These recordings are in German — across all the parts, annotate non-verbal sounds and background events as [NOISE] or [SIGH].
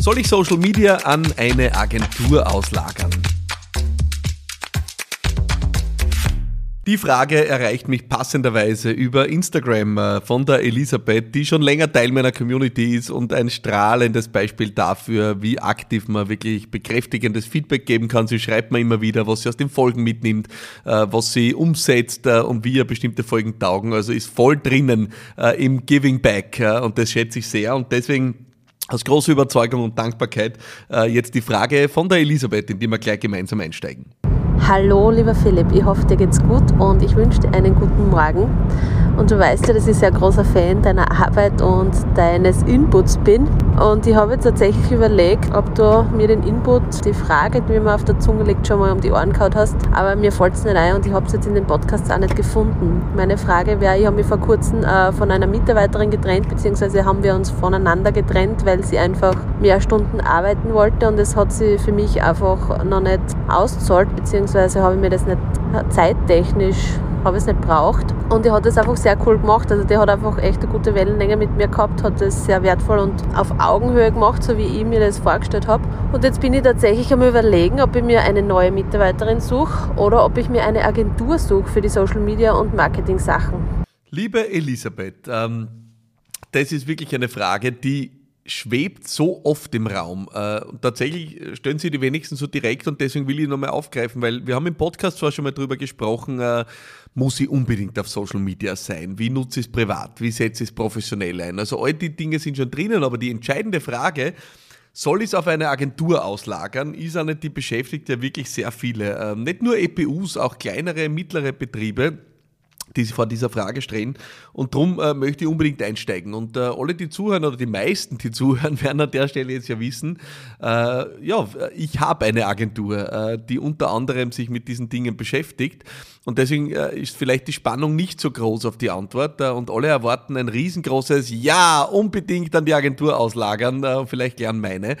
Soll ich Social Media an eine Agentur auslagern? Die Frage erreicht mich passenderweise über Instagram äh, von der Elisabeth, die schon länger Teil meiner Community ist und ein strahlendes Beispiel dafür, wie aktiv man wirklich bekräftigendes Feedback geben kann. Sie schreibt mir immer wieder, was sie aus den Folgen mitnimmt, äh, was sie umsetzt äh, und wie ihr bestimmte Folgen taugen. Also ist voll drinnen im Giving Back und das schätze ich sehr und deswegen aus großer Überzeugung und Dankbarkeit jetzt die Frage von der Elisabeth, in die wir gleich gemeinsam einsteigen. Hallo, lieber Philipp, ich hoffe, dir geht's gut und ich wünsche dir einen guten Morgen. Und du weißt ja, dass ich sehr großer Fan deiner Arbeit und deines Inputs bin. Und ich habe jetzt tatsächlich überlegt, ob du mir den Input, die Frage, die mir auf der Zunge liegt, schon mal um die Ohren gehauen hast. Aber mir fällt es nicht ein und ich habe es jetzt in den Podcasts auch nicht gefunden. Meine Frage wäre, ich habe mich vor kurzem äh, von einer Mitarbeiterin getrennt, beziehungsweise haben wir uns voneinander getrennt, weil sie einfach mehr Stunden arbeiten wollte und es hat sie für mich einfach noch nicht auszahlt, beziehungsweise beziehungsweise habe ich mir das nicht zeittechnisch habe es nicht braucht. Und er hat es einfach sehr cool gemacht. Also der hat einfach echt eine gute Wellenlänge mit mir gehabt, hat das sehr wertvoll und auf Augenhöhe gemacht, so wie ich mir das vorgestellt habe. Und jetzt bin ich tatsächlich am überlegen, ob ich mir eine neue Mitarbeiterin suche oder ob ich mir eine Agentur suche für die Social Media und Marketing Sachen. Liebe Elisabeth, ähm, das ist wirklich eine Frage, die schwebt so oft im Raum. Äh, und tatsächlich stellen sie die wenigsten so direkt und deswegen will ich nochmal aufgreifen, weil wir haben im Podcast zwar schon mal drüber gesprochen, äh, muss ich unbedingt auf Social Media sein? Wie nutze ich es privat? Wie setze ich es professionell ein? Also all die Dinge sind schon drinnen, aber die entscheidende Frage, soll ich es auf eine Agentur auslagern? Ist nicht, die beschäftigt ja wirklich sehr viele. Ähm, nicht nur EPUs, auch kleinere, mittlere Betriebe die sich vor dieser Frage stellen. Und darum äh, möchte ich unbedingt einsteigen. Und äh, alle, die zuhören oder die meisten, die [LAUGHS] zuhören, werden an der Stelle jetzt ja wissen, äh, ja, ich habe eine Agentur, äh, die unter anderem sich mit diesen Dingen beschäftigt. Und deswegen äh, ist vielleicht die Spannung nicht so groß auf die Antwort. Äh, und alle erwarten ein riesengroßes Ja, unbedingt an die Agentur auslagern. Vielleicht gern meine.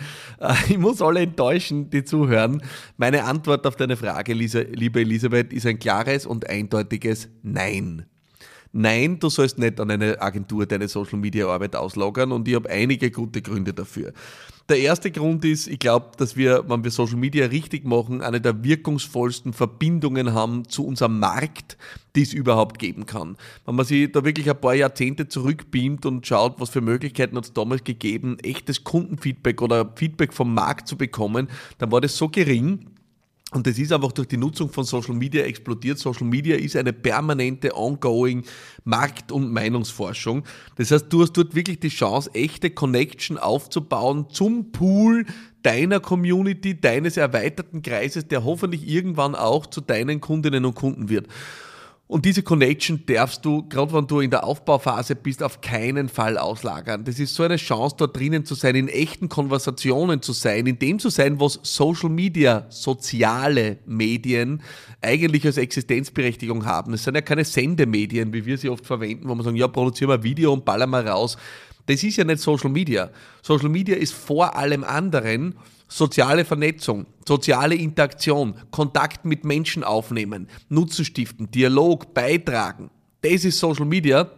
Ich muss alle enttäuschen, die zuhören. Meine Antwort auf deine Frage, liebe Elisabeth, ist ein klares und eindeutiges Nein. Nein, du sollst nicht an eine Agentur deine Social Media Arbeit auslagern und ich habe einige gute Gründe dafür. Der erste Grund ist, ich glaube, dass wir, wenn wir Social Media richtig machen, eine der wirkungsvollsten Verbindungen haben zu unserem Markt, die es überhaupt geben kann. Wenn man sich da wirklich ein paar Jahrzehnte zurückbeamt und schaut, was für Möglichkeiten hat es damals gegeben, echtes Kundenfeedback oder Feedback vom Markt zu bekommen, dann war das so gering, und das ist einfach durch die Nutzung von Social Media explodiert. Social Media ist eine permanente, ongoing Markt- und Meinungsforschung. Das heißt, du hast dort wirklich die Chance, echte Connection aufzubauen zum Pool deiner Community, deines erweiterten Kreises, der hoffentlich irgendwann auch zu deinen Kundinnen und Kunden wird. Und diese Connection darfst du, gerade wenn du in der Aufbauphase bist, auf keinen Fall auslagern. Das ist so eine Chance, dort drinnen zu sein, in echten Konversationen zu sein, in dem zu sein, was Social Media, soziale Medien eigentlich als Existenzberechtigung haben. Es sind ja keine Sendemedien, wie wir sie oft verwenden, wo man sagen, ja, produzieren wir Video und ballern wir raus. Das ist ja nicht Social Media. Social Media ist vor allem anderen soziale Vernetzung, soziale Interaktion, Kontakt mit Menschen aufnehmen, Nutzen stiften, Dialog, beitragen. Das ist Social Media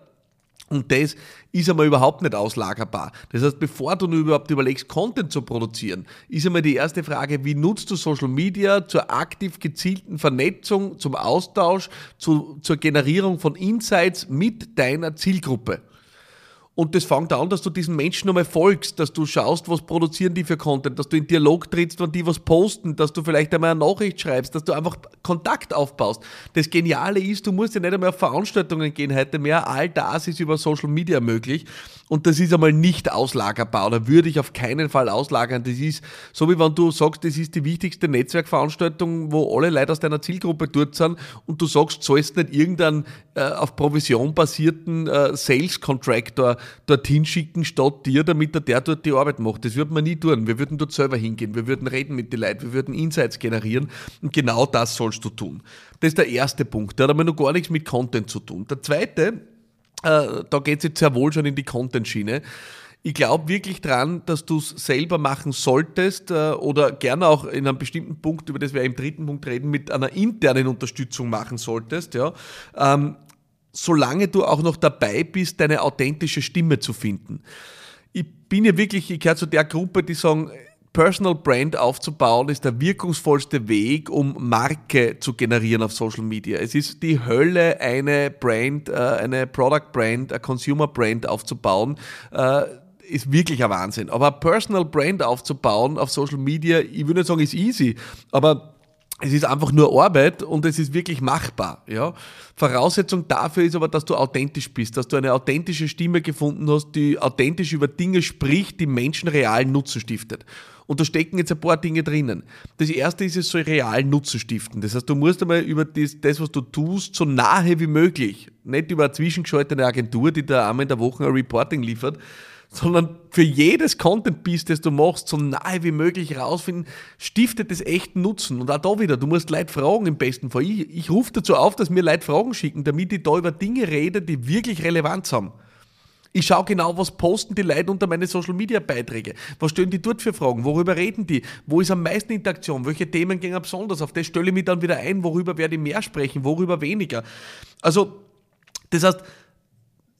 und das ist einmal überhaupt nicht auslagerbar. Das heißt, bevor du überhaupt überlegst, Content zu produzieren, ist einmal die erste Frage, wie nutzt du Social Media zur aktiv gezielten Vernetzung, zum Austausch, zu, zur Generierung von Insights mit deiner Zielgruppe. Und das fängt an, dass du diesen Menschen nochmal folgst, dass du schaust, was produzieren die für Content, dass du in Dialog trittst, wenn die was posten, dass du vielleicht einmal eine Nachricht schreibst, dass du einfach Kontakt aufbaust. Das Geniale ist, du musst ja nicht einmal auf Veranstaltungen gehen heute mehr. All das ist über Social Media möglich. Und das ist einmal nicht auslagerbar oder würde ich auf keinen Fall auslagern. Das ist so wie wenn du sagst, das ist die wichtigste Netzwerkveranstaltung, wo alle Leute aus deiner Zielgruppe dort sind und du sagst, sollst nicht irgendeinen äh, auf Provision basierten äh, Sales Contractor dorthin schicken statt dir, damit der, der dort die Arbeit macht. Das würde man nie tun. Wir würden dort selber hingehen, wir würden reden mit den Leuten, wir würden Insights generieren und genau das sollst du tun. Das ist der erste Punkt. Der hat aber noch gar nichts mit Content zu tun. Der zweite, äh, da geht es jetzt sehr wohl schon in die Content-Schiene. Ich glaube wirklich dran, dass du es selber machen solltest äh, oder gerne auch in einem bestimmten Punkt, über das wir im dritten Punkt reden, mit einer internen Unterstützung machen solltest. Ja. Ähm, solange du auch noch dabei bist, deine authentische Stimme zu finden. ich bin ja wirklich, ich gehöre zu der Gruppe, die sagen, Personal Brand aufzubauen ist der wirkungsvollste Weg, um Marke zu generieren auf Social Media. Es ist die Hölle, eine Brand, äh, eine Product Brand, eine Consumer Brand aufzubauen. Äh, ist wirklich ein Wahnsinn. Aber Personal Brand aufzubauen auf Social Media, ich würde nicht sagen, ist easy, aber es ist einfach nur Arbeit und es ist wirklich machbar. Ja? Voraussetzung dafür ist aber, dass du authentisch bist, dass du eine authentische Stimme gefunden hast, die authentisch über Dinge spricht, die Menschen realen Nutzen stiftet. Und da stecken jetzt ein paar Dinge drinnen. Das erste ist, es soll realen Nutzen stiften. Das heißt, du musst einmal über das, das, was du tust, so nahe wie möglich, nicht über eine zwischengeschaltete Agentur, die da einmal in der Woche ein Reporting liefert, sondern für jedes Content-Piece, das du machst, so nahe wie möglich rausfinden, stiftet es echten Nutzen. Und auch da wieder, du musst Leute fragen im besten Fall. Ich, ich rufe dazu auf, dass mir Leute Fragen schicken, damit ich da über Dinge rede, die wirklich Relevanz haben. Ich schaue genau, was posten die Leute unter meine Social Media Beiträge. Was stellen die dort für Fragen? Worüber reden die? Wo ist am meisten Interaktion? Welche Themen gehen besonders? Auf das stelle ich mich dann wieder ein. Worüber werde ich mehr sprechen? Worüber weniger? Also, das heißt,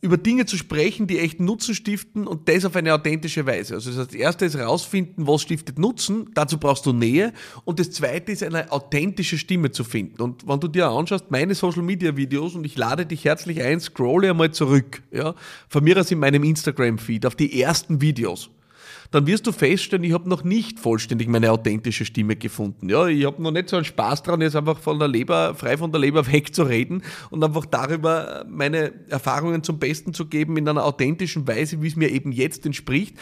über Dinge zu sprechen, die echt Nutzen stiften und das auf eine authentische Weise. Also das erste ist herausfinden, was stiftet Nutzen, dazu brauchst du Nähe und das zweite ist eine authentische Stimme zu finden. Und wenn du dir anschaust, meine Social Media Videos und ich lade dich herzlich ein, scrolle einmal zurück, ja, von mir aus in meinem Instagram Feed auf die ersten Videos dann wirst du feststellen, ich habe noch nicht vollständig meine authentische Stimme gefunden. Ja, ich habe noch nicht so einen Spaß dran, jetzt einfach von der Leber, frei von der Leber [LAUGHS] wegzureden und einfach darüber meine Erfahrungen zum Besten zu geben in einer authentischen Weise, wie es mir eben jetzt entspricht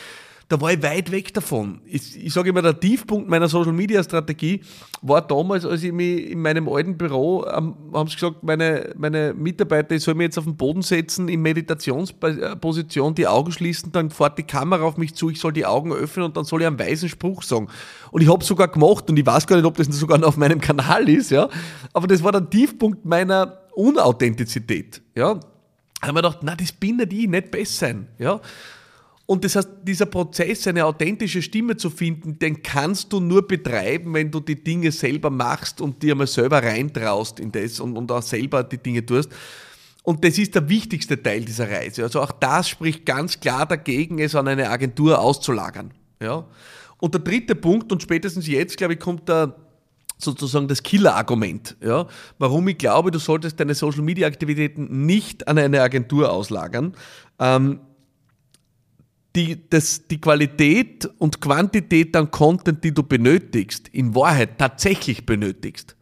da war ich weit weg davon. Ich, ich sage immer, der Tiefpunkt meiner Social Media Strategie war damals, als ich mich in meinem alten Büro, ähm, haben sie gesagt, meine, meine Mitarbeiter, ich soll mich jetzt auf den Boden setzen, in Meditationsposition, die Augen schließen, dann fährt die Kamera auf mich zu, ich soll die Augen öffnen und dann soll ich einen weisen Spruch sagen. Und ich habe sogar gemacht und ich weiß gar nicht, ob das sogar noch auf meinem Kanal ist, ja. Aber das war der Tiefpunkt meiner Unauthentizität, ja. Da haben wir gedacht, na, das bin nicht ich, nicht besser sein, ja. Und das heißt, dieser Prozess, eine authentische Stimme zu finden, den kannst du nur betreiben, wenn du die Dinge selber machst und dir einmal selber reintraust in das und, und auch selber die Dinge tust. Und das ist der wichtigste Teil dieser Reise. Also auch das spricht ganz klar dagegen, es an eine Agentur auszulagern. Ja? Und der dritte Punkt, und spätestens jetzt, glaube ich, kommt da sozusagen das Killer-Argument, ja, warum ich glaube, du solltest deine Social-Media-Aktivitäten nicht an eine Agentur auslagern. Ähm, die, das, die Qualität und Quantität an Content, die du benötigst, in Wahrheit tatsächlich benötigst,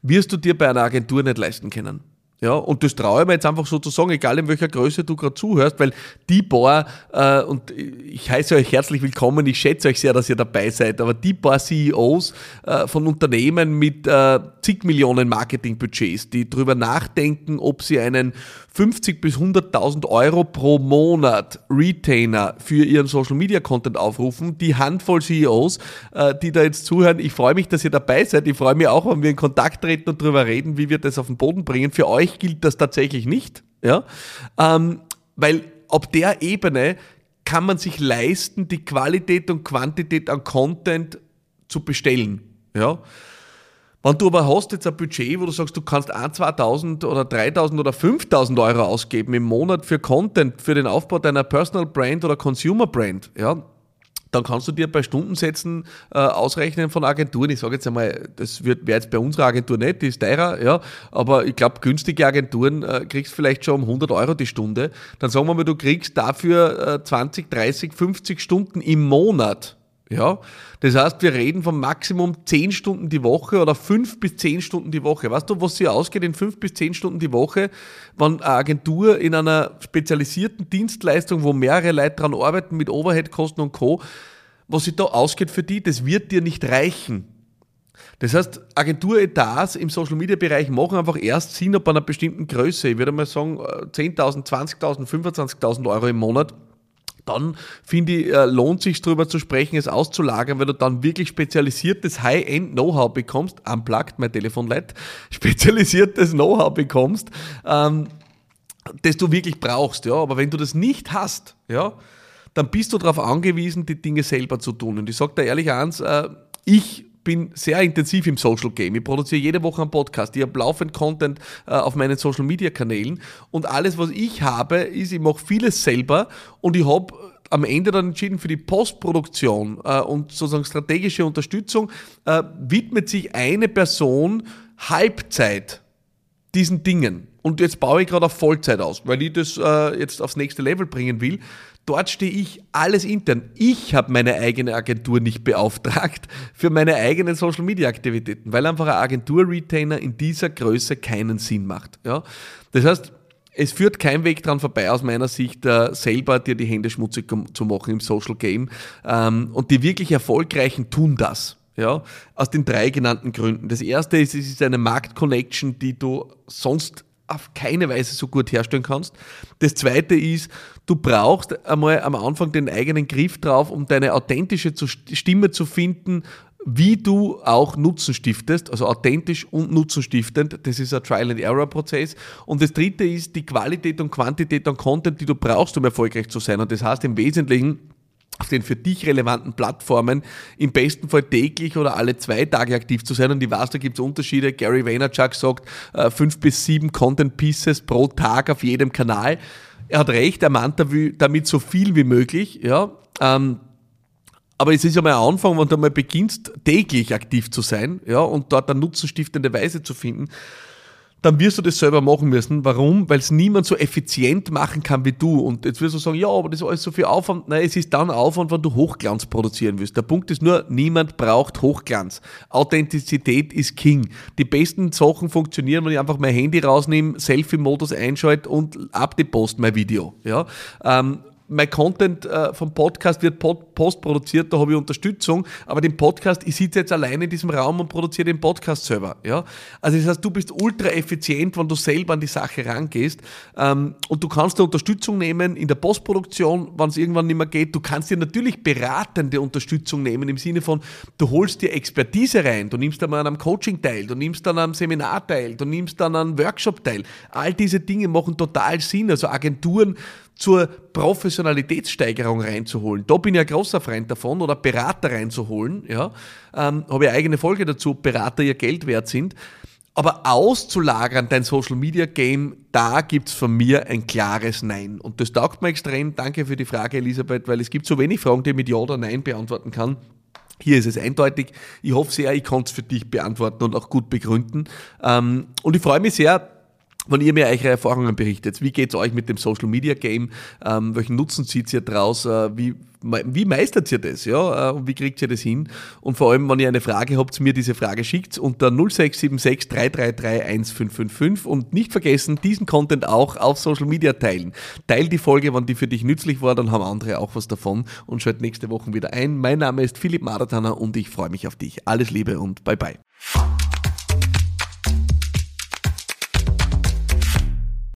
wirst du dir bei einer Agentur nicht leisten können. Ja, und das traue ich mir jetzt einfach so zu sagen, egal in welcher Größe du gerade zuhörst, weil die paar, äh, und ich heiße euch herzlich willkommen, ich schätze euch sehr, dass ihr dabei seid, aber die paar CEOs äh, von Unternehmen mit äh, zig Millionen Marketingbudgets, die darüber nachdenken, ob sie einen 50 bis 100.000 Euro pro Monat Retainer für ihren Social Media Content aufrufen. Die Handvoll CEOs, äh, die da jetzt zuhören, ich freue mich, dass ihr dabei seid. Ich freue mich auch, wenn wir in Kontakt treten und darüber reden, wie wir das auf den Boden bringen. Für euch gilt das tatsächlich nicht, ja, ähm, weil auf der Ebene kann man sich leisten, die Qualität und Quantität an Content zu bestellen, ja. Wenn du aber hast jetzt ein Budget, wo du sagst, du kannst 1, 2.000 oder 3.000 oder 5.000 Euro ausgeben im Monat für Content, für den Aufbau deiner Personal Brand oder Consumer Brand, ja, dann kannst du dir bei Stundensätzen äh, ausrechnen von Agenturen. Ich sage jetzt einmal, das wäre jetzt bei unserer Agentur nicht, die ist teurer, ja, aber ich glaube, günstige Agenturen äh, kriegst vielleicht schon um 100 Euro die Stunde. Dann sagen wir mal, du kriegst dafür äh, 20, 30, 50 Stunden im Monat ja, das heißt, wir reden vom Maximum 10 Stunden die Woche oder 5 bis 10 Stunden die Woche. Weißt du, was sie ausgeht in 5 bis 10 Stunden die Woche, wenn eine Agentur in einer spezialisierten Dienstleistung, wo mehrere Leute dran arbeiten mit Overhead-Kosten und Co., was sie da ausgeht für die, das wird dir nicht reichen. Das heißt, Agenturetats im Social-Media-Bereich machen einfach erst Sinn ab einer bestimmten Größe. Ich würde mal sagen 10.000, 20.000, 25.000 Euro im Monat dann finde ich, äh, lohnt sich darüber zu sprechen, es auszulagern, weil du dann wirklich spezialisiertes High-End-Know-how bekommst, unplugged, mein Telefon leid, [LAUGHS] spezialisiertes Know-how bekommst, ähm, das du wirklich brauchst, ja. Aber wenn du das nicht hast, ja, dann bist du darauf angewiesen, die Dinge selber zu tun. Und ich sage da ehrlich eins, äh, ich bin sehr intensiv im Social Game. Ich produziere jede Woche einen Podcast. Ich habe laufend Content äh, auf meinen Social Media Kanälen. Und alles, was ich habe, ist, ich mache vieles selber und ich habe am Ende dann entschieden für die Postproduktion äh, und sozusagen strategische Unterstützung, äh, widmet sich eine Person Halbzeit diesen Dingen. Und jetzt baue ich gerade auf Vollzeit aus, weil ich das äh, jetzt aufs nächste Level bringen will. Dort stehe ich alles intern. Ich habe meine eigene Agentur nicht beauftragt für meine eigenen Social Media Aktivitäten, weil einfach ein Agentur-Retainer in dieser Größe keinen Sinn macht. Ja? Das heißt, es führt kein Weg dran vorbei, aus meiner Sicht, äh, selber dir die Hände schmutzig zu machen im Social Game. Ähm, und die wirklich Erfolgreichen tun das. Ja, aus den drei genannten Gründen. Das erste ist, es ist eine Markt-Connection, die du sonst auf keine Weise so gut herstellen kannst. Das zweite ist, du brauchst einmal am Anfang den eigenen Griff drauf, um deine authentische Stimme zu finden, wie du auch Nutzen stiftest, also authentisch und nutzenstiftend. Das ist ein Trial-and-Error-Prozess. Und das dritte ist die Qualität und Quantität an Content, die du brauchst, um erfolgreich zu sein. Und das heißt im Wesentlichen, auf den für dich relevanten Plattformen im besten Fall täglich oder alle zwei Tage aktiv zu sein. Und ich weiß, da gibt es Unterschiede. Gary Vaynerchuk sagt, äh, fünf bis sieben Content Pieces pro Tag auf jedem Kanal. Er hat recht, er meint damit so viel wie möglich. Ja. Ähm, aber es ist ja mal ein Anfang, wenn du mal beginnst, täglich aktiv zu sein ja, und dort eine nutzenstiftende Weise zu finden dann wirst du das selber machen müssen. Warum? Weil es niemand so effizient machen kann wie du. Und jetzt wirst du sagen, ja, aber das ist alles so viel Aufwand. Nein, es ist dann Aufwand, wenn du Hochglanz produzieren willst. Der Punkt ist nur, niemand braucht Hochglanz. Authentizität ist King. Die besten Sachen funktionieren, wenn ich einfach mein Handy rausnehme, Selfie-Modus einschalte und ab die Post mein Video. Ja? Ähm, mein Content äh, vom Podcast wird postproduziert, da habe ich Unterstützung, aber den Podcast, ich sitze jetzt alleine in diesem Raum und produziere den Podcast selber. Ja? Also das heißt, du bist ultra effizient, wenn du selber an die Sache rangehst ähm, und du kannst dir Unterstützung nehmen in der Postproduktion, wenn es irgendwann nicht mehr geht. Du kannst dir natürlich beratende Unterstützung nehmen im Sinne von, du holst dir Expertise rein, du nimmst dann mal an einem Coaching teil, du nimmst dann an einem Seminar teil, du nimmst dann an einem Workshop teil. All diese Dinge machen total Sinn. Also Agenturen zur Professionalitätssteigerung reinzuholen. Da bin ich ein großer Freund davon, oder Berater reinzuholen. Ja. Ähm, Habe ich eigene Folge dazu, Berater ihr Geld wert sind. Aber auszulagern, dein Social Media Game, da gibt es von mir ein klares Nein. Und das taugt mir extrem. Danke für die Frage, Elisabeth, weil es gibt so wenig Fragen, die ich mit Ja oder Nein beantworten kann. Hier ist es eindeutig. Ich hoffe sehr, ich konnte es für dich beantworten und auch gut begründen. Ähm, und ich freue mich sehr, wenn ihr mir eure Erfahrungen berichtet, wie geht es euch mit dem Social Media Game? Ähm, welchen Nutzen zieht ihr daraus? Äh, wie, wie meistert ihr das? Ja? Äh, und wie kriegt ihr das hin? Und vor allem, wenn ihr eine Frage habt, mir diese Frage schickt unter 0676 333 1555 und nicht vergessen, diesen Content auch auf Social Media teilen. Teil die Folge, wenn die für dich nützlich war, dann haben andere auch was davon und schalt nächste Woche wieder ein. Mein Name ist Philipp Maratana und ich freue mich auf dich. Alles Liebe und bye bye.